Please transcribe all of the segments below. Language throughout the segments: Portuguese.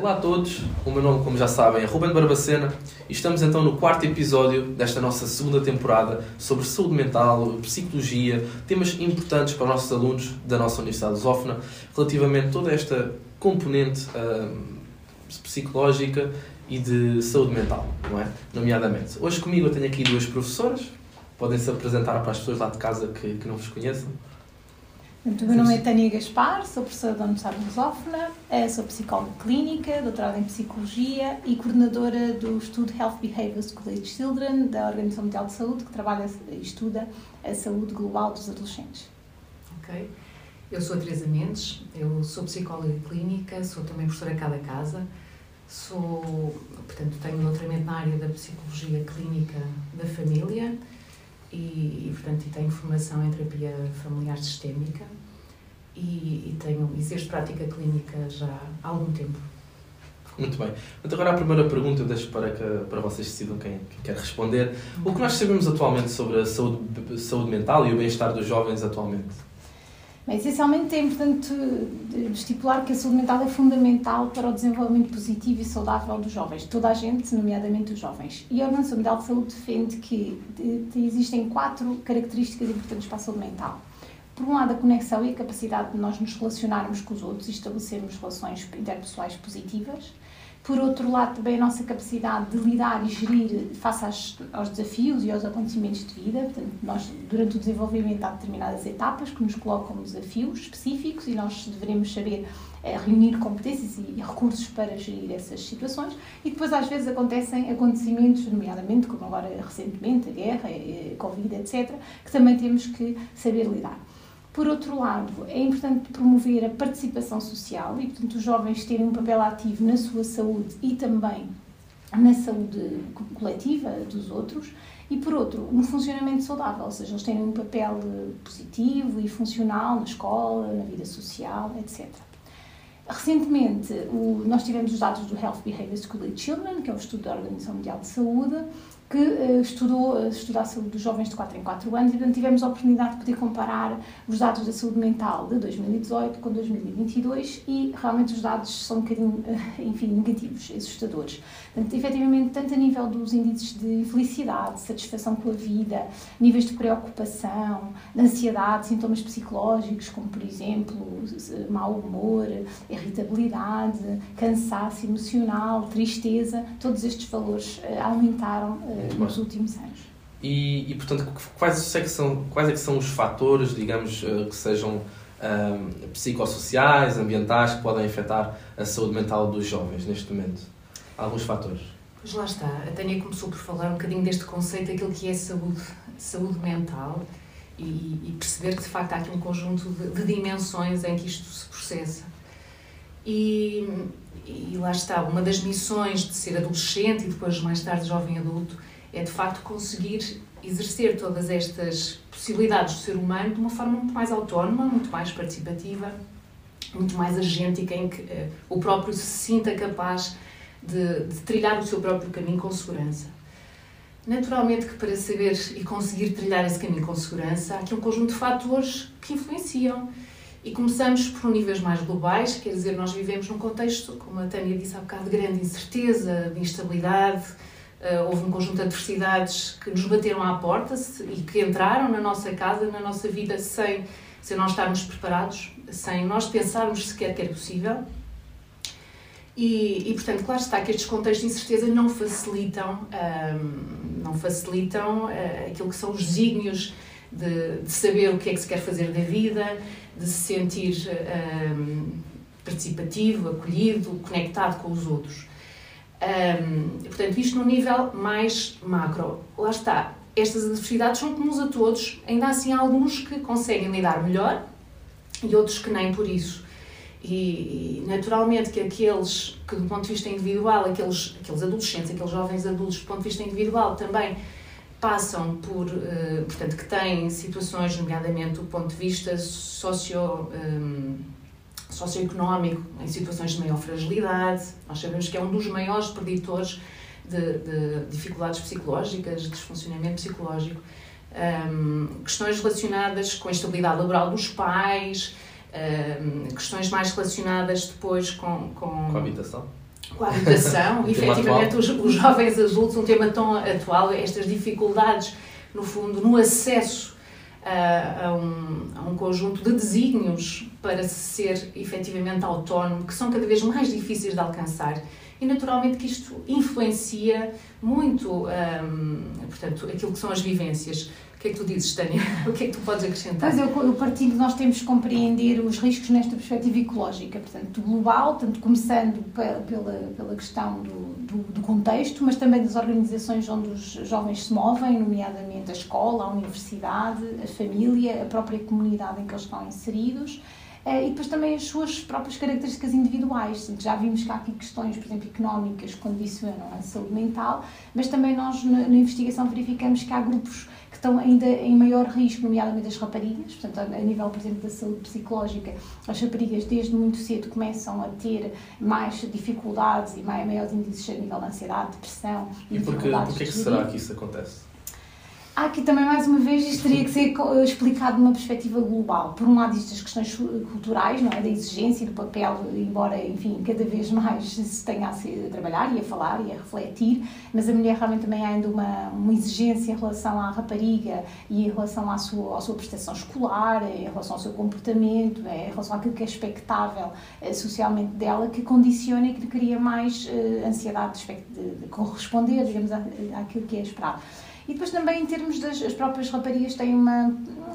Olá a todos, o meu nome, como já sabem, é Ruben Barbacena e estamos então no quarto episódio desta nossa segunda temporada sobre saúde mental, psicologia, temas importantes para os nossos alunos da nossa Universidade de Lusófona, relativamente a toda esta componente hum, psicológica e de saúde mental, não é? Nomeadamente. Hoje comigo eu tenho aqui duas professoras, podem se apresentar para as pessoas lá de casa que, que não vos conheçam. O meu nome é Tânia Gaspar, sou professora da Universidade de Lusófona, eh, sou psicóloga clínica, doutorada em Psicologia e coordenadora do estudo Health Behavior School Age Children da Organização Mundial de Saúde, que trabalha e estuda a saúde global dos adolescentes. Ok. Eu sou a Teresa Mendes, eu sou psicóloga clínica, sou também professora cada casa, sou, portanto, tenho doutoramento na área da psicologia clínica da família e, e portanto, e tenho formação em terapia familiar sistémica e, e tenho exerço prática clínica já há algum tempo. Muito bem. Então agora a primeira pergunta eu deixo para, que, para vocês decidam quem, quem quer responder. O que nós sabemos atualmente sobre a saúde, saúde mental e o bem-estar dos jovens atualmente? Bem, essencialmente é importante estipular que a saúde mental é fundamental para o desenvolvimento positivo e saudável dos jovens, toda a gente, nomeadamente os jovens. E a Organização Mundial de Saúde defende que existem quatro características importantes para a saúde mental. Por um lado, a conexão e a capacidade de nós nos relacionarmos com os outros e estabelecermos relações interpessoais positivas. Por outro lado, também a nossa capacidade de lidar e gerir face aos desafios e aos acontecimentos de vida. Portanto, nós, durante o desenvolvimento, há determinadas etapas que nos colocam desafios específicos e nós devemos saber é, reunir competências e recursos para gerir essas situações. E depois, às vezes, acontecem acontecimentos, nomeadamente, como agora recentemente, a guerra, a Covid, etc., que também temos que saber lidar. Por outro lado, é importante promover a participação social e, portanto, os jovens terem um papel ativo na sua saúde e também na saúde coletiva dos outros. E, por outro, um funcionamento saudável, ou seja, eles terem um papel positivo e funcional na escola, na vida social, etc. Recentemente, o, nós tivemos os dados do Health Behavior School Children, que é o estudo da Organização Mundial de Saúde, que uh, estudou, estudou a saúde dos jovens de 4 em 4 anos e, portanto, tivemos a oportunidade de poder comparar os dados da saúde mental de 2018 com 2022 e realmente os dados são um bocadinho, uh, enfim, negativos, assustadores. Portanto, efetivamente, tanto a nível dos índices de felicidade, satisfação com a vida, níveis de preocupação, de ansiedade, sintomas psicológicos, como, por exemplo, mau humor, irritabilidade, cansaço emocional, tristeza, todos estes valores aumentaram nos últimos anos. E, e portanto, quais é, que são, quais é que são os fatores, digamos, eh, que sejam um, psicossociais, ambientais, que podem afetar a saúde mental dos jovens neste momento? Alguns fatores. Pois lá está. A Tânia começou por falar um bocadinho deste conceito, aquilo que é saúde, saúde mental e, e perceber que de facto há aqui um conjunto de, de dimensões em que isto se processa. E, e lá está, uma das missões de ser adolescente e depois mais tarde jovem adulto é de facto conseguir exercer todas estas possibilidades do ser humano de uma forma muito mais autónoma, muito mais participativa, muito mais agêntica, em que uh, o próprio se sinta capaz de, de trilhar o seu próprio caminho com segurança. Naturalmente que para saber e conseguir trilhar esse caminho com segurança, há aqui um conjunto de fatores que influenciam e começamos por níveis mais globais, quer dizer, nós vivemos num contexto, como a Tânia disse há bocado, de grande incerteza, de instabilidade. Uh, houve um conjunto de adversidades que nos bateram à porta e que entraram na nossa casa, na nossa vida, sem, sem nós estarmos preparados, sem nós pensarmos sequer que era possível. E, e, portanto, claro está que estes contextos de incerteza não facilitam, um, ehm, não facilitam uh, aquilo que são os desígnios de, de, saber o que é que se quer fazer da vida, de se sentir um, participativo, acolhido, conectado com os outros. Um, portanto, isto no nível mais macro. Lá está. Estas adversidades são comuns a todos, ainda assim há alguns que conseguem lidar melhor e outros que nem por isso. E, naturalmente que aqueles que do ponto de vista individual, aqueles, aqueles adolescentes, aqueles jovens adultos do ponto de vista individual também passam por, uh, portanto, que têm situações, nomeadamente do ponto de vista socio, um, ehm, socioeconómico, em situações de maior fragilidade. Nós sabemos que é um dos maiores preditores de, de dificuldades psicológicas, de desfuncionamento psicológico. Um, ehm, questões relacionadas com a estabilidade laboral dos pais, um, questões mais relacionadas depois com, com... Com a habitação? Com a habitação, efetivamente os, os jovens adultos, um tema tão atual, estas dificuldades, no fundo, no acesso a, a um, a um conjunto de desígnios para se ser efetivamente autónomo, que são cada vez mais difíceis de alcançar. E naturalmente que isto influencia muito, hum, portanto, aquilo que são as vivências. O que é que tu dizes, Tânia? O que é que tu podes acrescentar? Pois eu, eu partilho nós temos que compreender os riscos nesta perspectiva ecológica, portanto, global, tanto começando pe- pela, pela questão do, do, do contexto, mas também das organizações onde os jovens se movem, nomeadamente a escola, a universidade, a família, a própria comunidade em que eles estão inseridos. Eh, E depois também as suas próprias características individuais. Já vimos que há aqui questões, por exemplo, económicas que condicionam a saúde mental, mas também nós na, na investigação verificamos que há grupos que estão ainda em maior risco, nomeadamente as raparigas, portanto, a nível, por exemplo, da saúde psicológica, as raparigas desde muito cedo começam a ter mais dificuldades e mai- maiores índices a nível de ansiedade, depressão E porquê, porquê que será que isso acontece? Há aqui também, mais uma vez, isto teria que ser explicado numa perspectiva global. Por um lado, estas questões su- culturais, não é? Da exigência e do papel, embora, enfim, cada vez mais se tenha a, ser, a trabalhar e a falar e a refletir, mas a mulher realmente também há ainda uma, uma exigência em relação à rapariga e em relação à sua, à sua prestação escolar, em relação ao seu comportamento, eh, em relação àquilo que é expectável eh, socialmente dela, que condiciona e que cria mais eh, ansiedade de, de- de corresponder, digamos, à- àquilo que é esperado. E depois também em termos das as próprias raparigas têm uma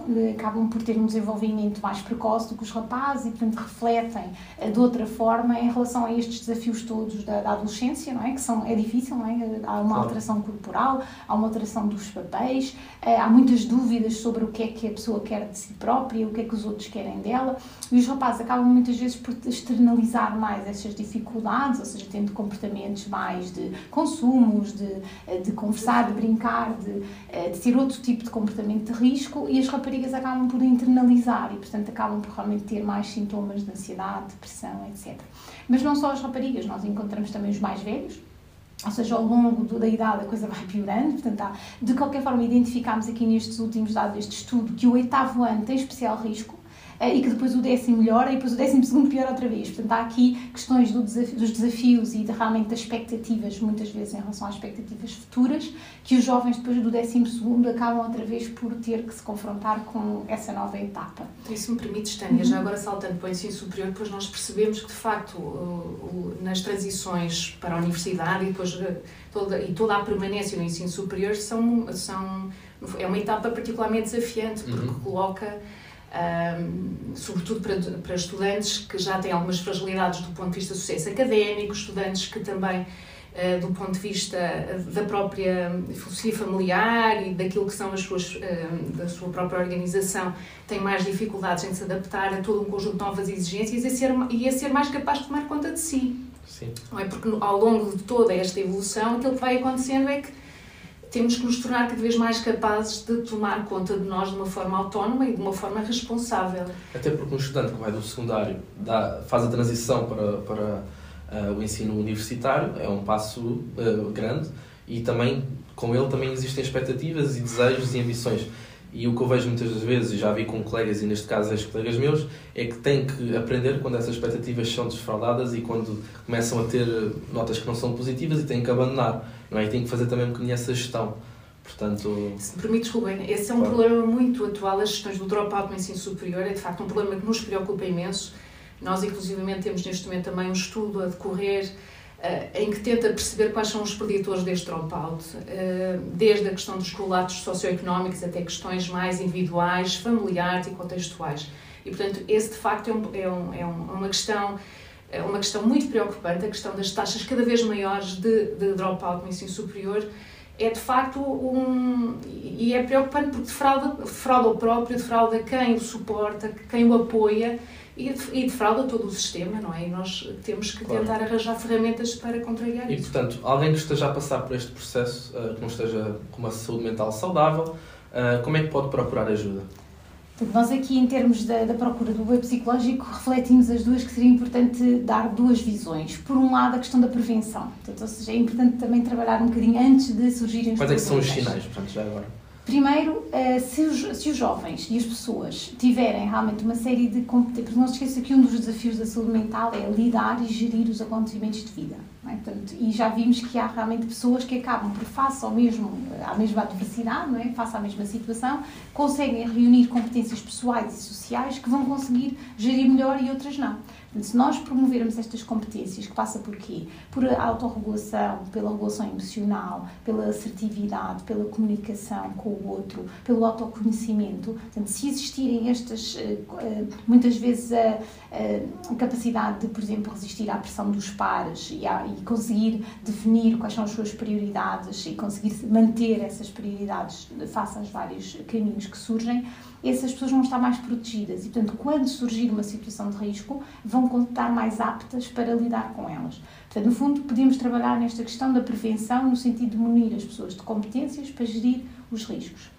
eh, acabam por ter um desenvolvimento mais precoce do que os rapazes e portanto refletem eh, de outra forma em relação a estes desafios todos da, da adolescência, não é? Que são é difícil, não é? Há uma alteração corporal, há uma alteração dos papéis, eh, há muitas dúvidas sobre o que é que a pessoa quer de si própria, o que é que os outros querem dela. E os rapazes acabam muitas vezes por externalizar mais essas dificuldades, ou seja, tendo comportamentos mais de consumos, de, de conversar, de brincar, de, eh, de ter outro tipo de comportamento de risco e as raparigas acabam por internalizar e, portanto, acabam por realmente ter mais sintomas de ansiedade, depressão, etc. Mas não só as raparigas, nós encontramos também os mais velhos, ou seja, ao longo da idade a coisa vai piorando, portanto, há, de qualquer forma, identificámos aqui nestes últimos dados deste estudo que o oitavo ano tem especial risco e que depois o décimo melhora e depois o décimo segundo piora outra vez. Portanto, há aqui questões do desafio- dos desafios e de, realmente das expectativas, muitas vezes em relação às expectativas futuras, que os jovens depois do décimo segundo acabam outra vez por ter que se confrontar com essa nova etapa. Isso me permites, Tânia, já agora saltando para o ensino superior, depois nós percebemos que, de facto, nas transições para a universidade e depois eh, toda, e toda a permanência no ensino superior são, são, é uma etapa particularmente desafiante, porque Uhum. coloca, sobretudo para, para estudantes que já têm algumas fragilidades do ponto de vista do sucesso académico, estudantes que também eh, do ponto de vista eh, da própria filosofia familiar e daquilo que são as suas, eh, da sua própria organização, têm mais dificuldades em se adaptar a todo um conjunto de novas exigências e a ser, e a ser mais capaz de tomar conta de si. Sim. Não é? Porque ao longo de toda esta evolução, aquilo que vai acontecendo é que temos que nos tornar cada vez mais capazes de tomar conta de nós de uma forma autónoma e de uma forma responsável. Até porque um estudante que vai do secundário dá, faz a transição para, para ah, o ensino universitário, é um passo ah, grande e também com ele também existem expectativas e desejos e ambições. E o que eu vejo muitas das vezes, e já vi com colegas, e neste caso ex-colegas meus, é que têm que aprender quando essas expectativas são desfraudadas e quando começam a ter notas que não são positivas e têm que abandonar. Não é? E têm que fazer também um bocadinho essa gestão. Portanto, Se me permites, Rubem, esse é um Claro. problema muito atual. As questões do dropout no ensino superior é de facto um problema que nos preocupa imenso. Nós, inclusivamente, temos neste momento também um estudo a decorrer em que tenta perceber quais são os preditores deste dropout, eh, desde a questão dos correlatos socioeconómicos até questões mais individuais, familiares e contextuais. E, portanto, esse de facto é, um, é, um, é um- uma questão é uma questão muito preocupante, a questão das taxas cada vez maiores de, de dropout no ensino superior, é de facto um. E é preocupante porque defrauda, defrauda o próprio, defrauda quem o suporta, quem o apoia e, e defrauda todo o sistema, não é? E nós temos que Claro. tentar arranjar ferramentas para contrariar E isso. portanto, alguém que esteja a passar por este processo, uh, que não esteja com uma saúde mental saudável, uh, como é que pode procurar ajuda? Portanto, nós aqui, em termos da, da procura do apoio psicológico, refletimos as duas que seria importante dar duas visões. Por um lado, a questão da prevenção. Portanto, ou seja, é importante também trabalhar um bocadinho antes de surgirem os Quais é que são os sinais, portanto, já agora? Primeiro, eh, se os, se os jovens e as pessoas tiverem realmente uma série de competências, não se esqueça que um dos desafios da saúde mental é lidar e gerir os acontecimentos de vida. É? Portanto, e já vimos que há realmente pessoas que acabam por, face ao mesmo, à mesma adversidade, é? face à mesma situação, conseguem reunir competências pessoais e sociais que vão conseguir gerir melhor e outras não. Se nós promovermos estas competências, que passa por quê? Por autorregulação, pela regulação emocional, pela assertividade, pela comunicação com o outro, pelo autoconhecimento, portanto, se existirem estas, eh, eh, muitas vezes a, a capacidade de, por exemplo, resistir à pressão dos pares e, a, e conseguir definir quais são as suas prioridades e conseguir manter essas prioridades face aos vários caminhos que surgem, essas pessoas vão estar mais protegidas e, portanto, quando surgir uma situação de risco, vão estar mais aptas para lidar com elas. Portanto, no fundo, podemos trabalhar nesta questão da prevenção no sentido de munir as pessoas de competências para gerir os riscos.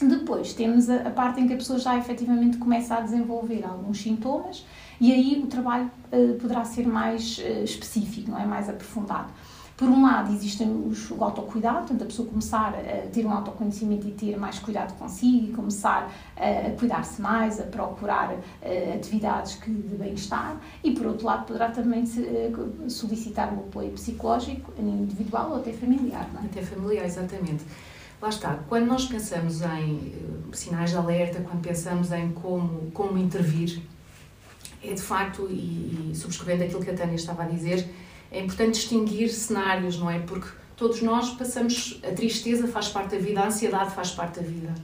Depois temos a, parte em que a pessoa já efetivamente começa a desenvolver alguns sintomas e aí o trabalho uh, poderá ser mais uh, específico, não é? mais aprofundado. Por um lado, existe o autocuidado, portanto, a pessoa começar a ter um autoconhecimento e ter mais cuidado consigo, e começar a cuidar-se mais, a procurar eh, atividades que, de bem-estar, e por outro lado, poderá também eh, solicitar um apoio psicológico, individual ou até familiar. Não é? Até familiar, exatamente. Lá está, quando nós pensamos em uh, sinais de alerta, quando pensamos em como, como intervir, é de facto, e, e subscrevendo aquilo que a Tânia estava a dizer, é importante distinguir cenários, não é? Porque todos nós passamos, a tristeza faz parte da vida, a ansiedade faz parte da vida,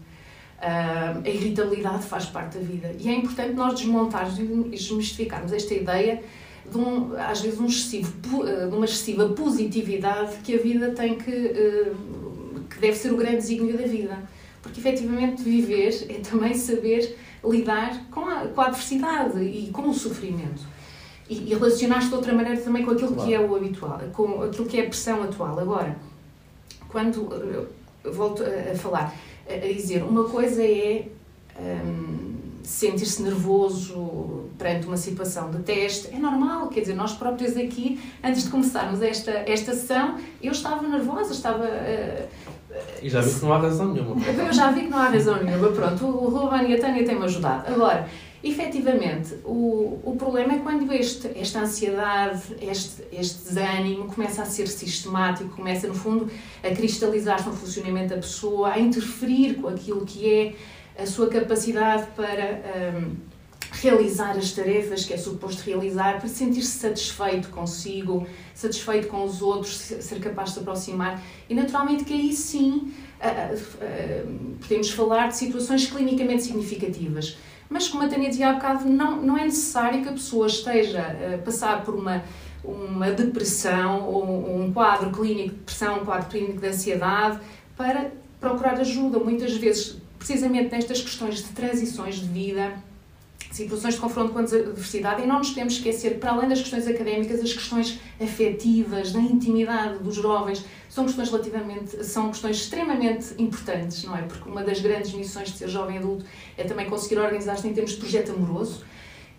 ah, a irritabilidade faz parte da vida. E é importante nós desmontarmos e desmistificarmos esta ideia de um, às vezes um excessivo, ah, de uma excessiva positividade que a vida tem que, ah, que deve ser o grande desígnio da vida. Porque efetivamente viver é também saber lidar com a, com a adversidade e com o sofrimento e, relacionar-se de outra maneira também com aquilo claro. que é o habitual, com aquilo que é a pressão atual. Agora, quando volto a, a falar, a, a, dizer, uma coisa é um, sentir-se nervoso perante uma situação de teste, é normal, quer dizer, nós próprios aqui, antes de começarmos esta, esta sessão, eu estava nervosa, estava. Uh, e já vi que não há razão nenhuma. Eu já vi que não há razão nenhuma, pronto, o Ruben e a Tânia têm-me ajudado. Agora, efetivamente, o, o problema é quando este, esta ansiedade, este, este desânimo começa a ser sistemático, começa, no fundo, a cristalizar-se no funcionamento da pessoa, a interferir com aquilo que é a sua capacidade para um, realizar as tarefas que é suposto realizar, para sentir-se satisfeito consigo, satisfeito com os outros, ser capaz de se aproximar. E, naturalmente, que aí sim uh, uh, podemos falar de situações clinicamente significativas mas, como a Tânia dizia há bocado, não, não é necessário que a pessoa esteja a passar por uma, uma depressão ou um quadro clínico de depressão, um quadro clínico de ansiedade, para procurar ajuda. Muitas vezes, precisamente nestas questões de transições de vida, situações de confronto com a diversidade, e não nos temos esquecer, para além das questões académicas, as questões afetivas, da intimidade dos jovens, são questões relativamente, são questões extremamente importantes, não é? Porque uma das grandes missões de ser jovem adulto é também conseguir organizar-se em termos de projeto amoroso,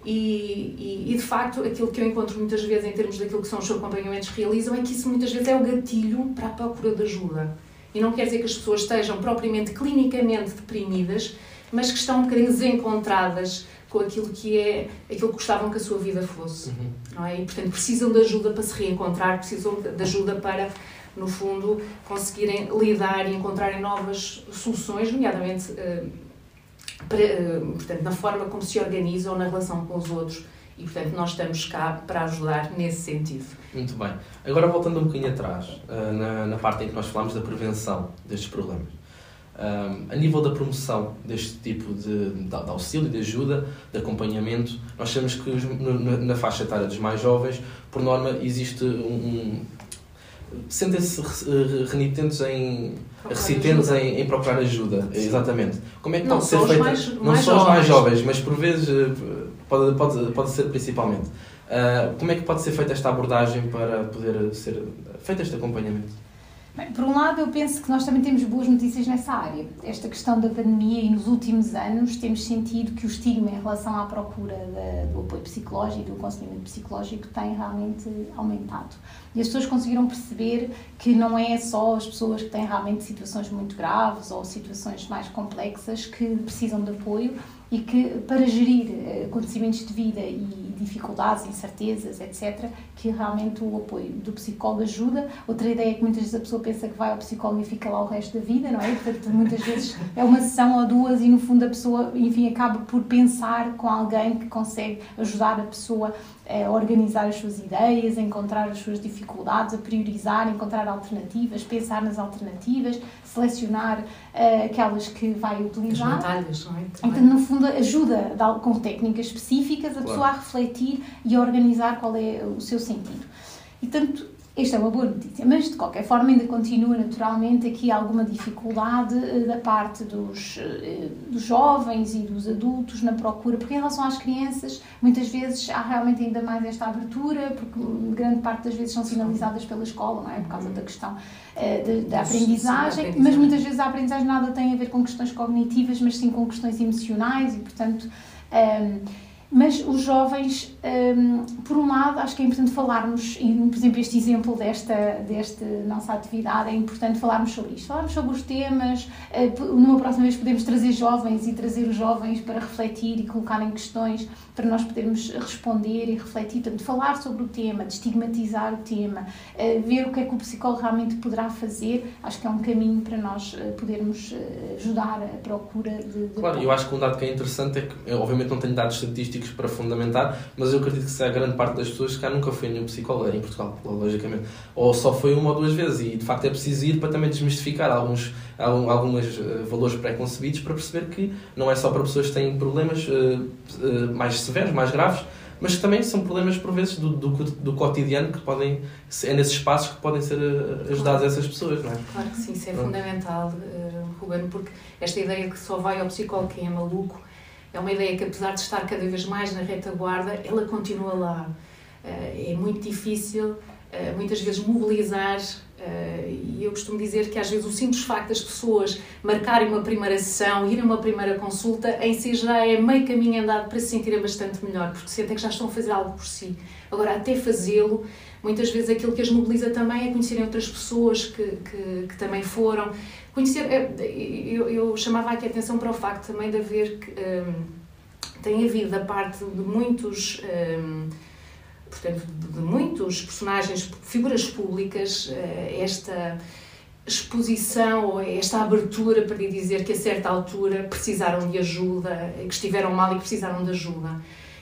e, e, e, de facto aquilo que eu encontro muitas vezes em termos daquilo que são os acompanhamentos que realizam é que isso muitas vezes é o gatilho para a procura de ajuda. E não quer dizer que as pessoas estejam propriamente clinicamente deprimidas, mas que estão um bocadinho desencontradas com aquilo que é aquilo que gostavam que a sua vida fosse, uhum. não é? E portanto precisam de ajuda para se reencontrar, precisam de ajuda para no fundo conseguirem lidar e encontrarem novas soluções, nomeadamente uh, para, uh, portanto na forma como se organizam na relação com os outros e portanto nós estamos cá para ajudar nesse sentido. Muito bem. Agora voltando um bocadinho atrás, uh, na, na parte em que nós falamos da prevenção destes problemas um, a nível da promoção deste tipo de, de, de, auxílio, de ajuda, de acompanhamento, nós sabemos que na, na faixa etária dos mais jovens, por norma, existe um. um sentem-se renitentes em. recitentes em, em, procurar ajuda. Sim. Exatamente. Como é que pode ser feita. Mais, não mais só os mais jovens, mas por vezes eh, pode, pode, pode ser principalmente. Uh, como é que pode ser feita esta abordagem para poder ser feito este acompanhamento? Bem, por um lado, eu penso que nós também temos boas notícias nessa área. Esta questão da pandemia e nos últimos anos temos sentido que o estigma em relação à procura de, do apoio psicológico, do aconselhamento psicológico, tem realmente aumentado. E as pessoas conseguiram perceber que não é só as pessoas que têm realmente situações muito graves ou situações mais complexas que precisam de apoio, e que para gerir eh, acontecimentos de vida e dificuldades, incertezas, etc., que realmente o apoio do psicólogo ajuda. Outra ideia é que muitas vezes a pessoa pensa que vai ao psicólogo e fica lá o resto da vida, não é? Portanto, muitas vezes é uma sessão ou duas e no fundo a pessoa, enfim, acaba por pensar com alguém que consegue ajudar a pessoa a organizar as suas ideias, a encontrar as suas dificuldades, a priorizar, encontrar alternativas, pensar nas alternativas, selecionar uh, aquelas que vai utilizar. As batalhas, não é? Então, no fundo, ajuda com técnicas específicas a pessoa a refletir e a organizar qual é o seu sentido. E, tanto, esta é uma boa notícia, mas de qualquer forma ainda continua naturalmente aqui alguma dificuldade eh, da parte dos, eh, dos jovens e dos adultos na procura, porque em relação às crianças, muitas vezes há realmente ainda mais esta abertura, porque grande parte das vezes são sinalizadas pela escola, não é? Por causa da questão uh, da aprendizagem, mas muitas vezes a aprendizagem nada tem a ver com questões cognitivas, mas sim com questões emocionais e, portanto. Um, ehm, mas os jovens, um, por um lado, acho que é importante falarmos, e por exemplo, este exemplo desta, desta nossa atividade, é importante falarmos sobre isto. Falarmos sobre os temas, uh, numa próxima vez podemos trazer jovens e trazer os jovens para refletir e colocarem questões para nós podermos responder e refletir. Portanto, falar sobre o tema, de estigmatizar o tema, uh, ver o que é que o psicólogo realmente poderá fazer, acho que é um caminho para nós uh, podermos ajudar a procura de. de claro, eu acho que um dado que é interessante é que, eu, obviamente, não tenho dados estatísticos para fundamentar, mas eu acredito que se a grande parte das pessoas cá nunca foi nenhum psicólogo em Portugal, logicamente. Ou só foi uma ou duas vezes, e de facto é preciso ir para também desmistificar alguns, alguns uh, valores pré-concebidos para perceber que não é só para pessoas que têm problemas uh, uh, mais severos, mais graves, mas que também são problemas por vezes do, do, do, cotidiano que podem é nesses espaços que podem ser ajudados claro. essas pessoas, não é? Claro que sim, isso é fundamental, Ruben, porque esta ideia que só vai ao psicólogo quem é maluco é uma ideia que, apesar de estar cada vez mais na retaguarda, ela continua lá. Eh, é muito difícil, eh, muitas vezes, mobilizar. Eh, e eu costumo dizer que, às vezes, o simples facto das pessoas marcarem uma primeira sessão, irem a uma primeira consulta, em si já é meio caminho andado para se sentirem bastante melhor, porque sentem que já estão a fazer algo por si. Agora, até fazê-lo, muitas vezes aquilo que as mobiliza também é conhecerem outras pessoas que, que, que também foram, conhecer, eh, eu, eu, chamava aqui a atenção para o facto também de haver que um, tem havido da parte de muitos um, portanto de muitos personagens, figuras públicas, eh, esta exposição ou esta abertura para dizer que a certa altura precisaram de ajuda, que estiveram mal e precisaram de ajuda.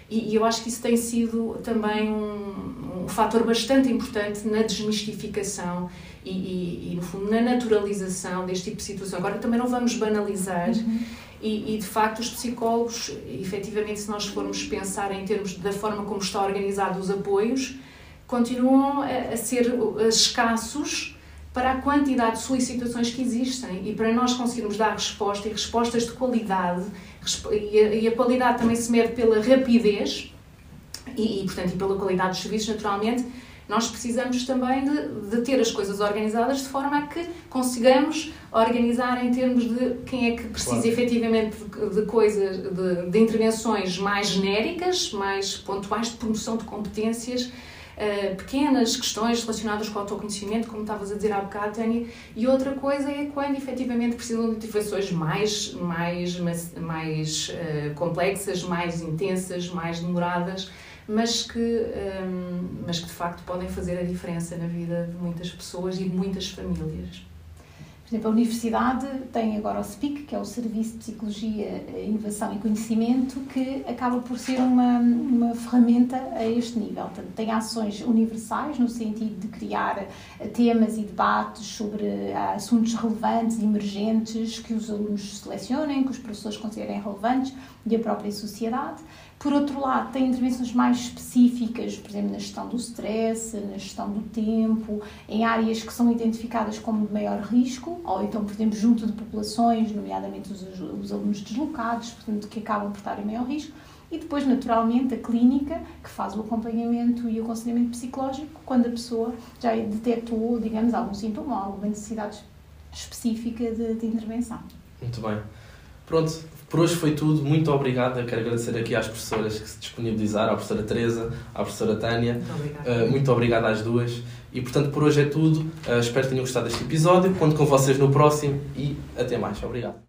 E eu acho que isso tem sido também um, um fator bastante importante na desmistificação e, e, e, no fundo, na naturalização deste tipo de situação. Agora, também não vamos banalizar. Uhum. E, e, de facto os psicólogos, efetivamente, se nós formos pensar em termos da forma como está organizado os apoios, continuam a, a ser escassos para a quantidade de solicitações que existem e para nós conseguirmos dar resposta e respostas de qualidade e a, e a qualidade também se mede pela rapidez e, e, portanto, e pela qualidade dos serviços, naturalmente, nós precisamos também de, de, ter as coisas organizadas de forma a que consigamos organizar em termos de quem é que precisa claro. efetivamente de, de coisas, de, de, intervenções mais genéricas, mais pontuais, de promoção de competências, uh, pequenas questões relacionadas com o autoconhecimento, como estavas a dizer há bocado, Tânia, e outra coisa é quando efetivamente precisam de intervenções mais, mais, mais, mais uh, complexas, mais intensas, mais demoradas mas que, um, mas que de facto podem fazer a diferença na vida de muitas pessoas e de muitas famílias. Por exemplo, a Universidade tem agora o SPIC, que é o Serviço de Psicologia, Inovação e Conhecimento, que acaba por ser uma, uma ferramenta a este nível. Portanto, tem ações universais, no sentido de criar temas e debates sobre ah, assuntos relevantes emergentes que os alunos selecionem, que os professores considerem relevantes e a própria sociedade. Por outro lado, tem intervenções mais específicas, por exemplo, na gestão do stress, na gestão do tempo, em áreas que são identificadas como de maior risco, ou então, por exemplo, junto de populações, nomeadamente os, os alunos deslocados, portanto, que acabam por estar em maior risco. E depois, naturalmente, a clínica, que faz o acompanhamento e o aconselhamento psicológico quando a pessoa já detectou, digamos, algum sintoma ou alguma necessidade específica de, de intervenção. Muito bem. Pronto, por hoje foi tudo. Muito obrigado. Eu quero agradecer aqui às professoras que se disponibilizaram, à professora Teresa, à professora Tânia. Muito obrigada. Uh, muito obrigado às duas. E portanto, por hoje é tudo. Uh, espero que tenham gostado deste episódio. Conto com vocês no próximo e até mais. Obrigado.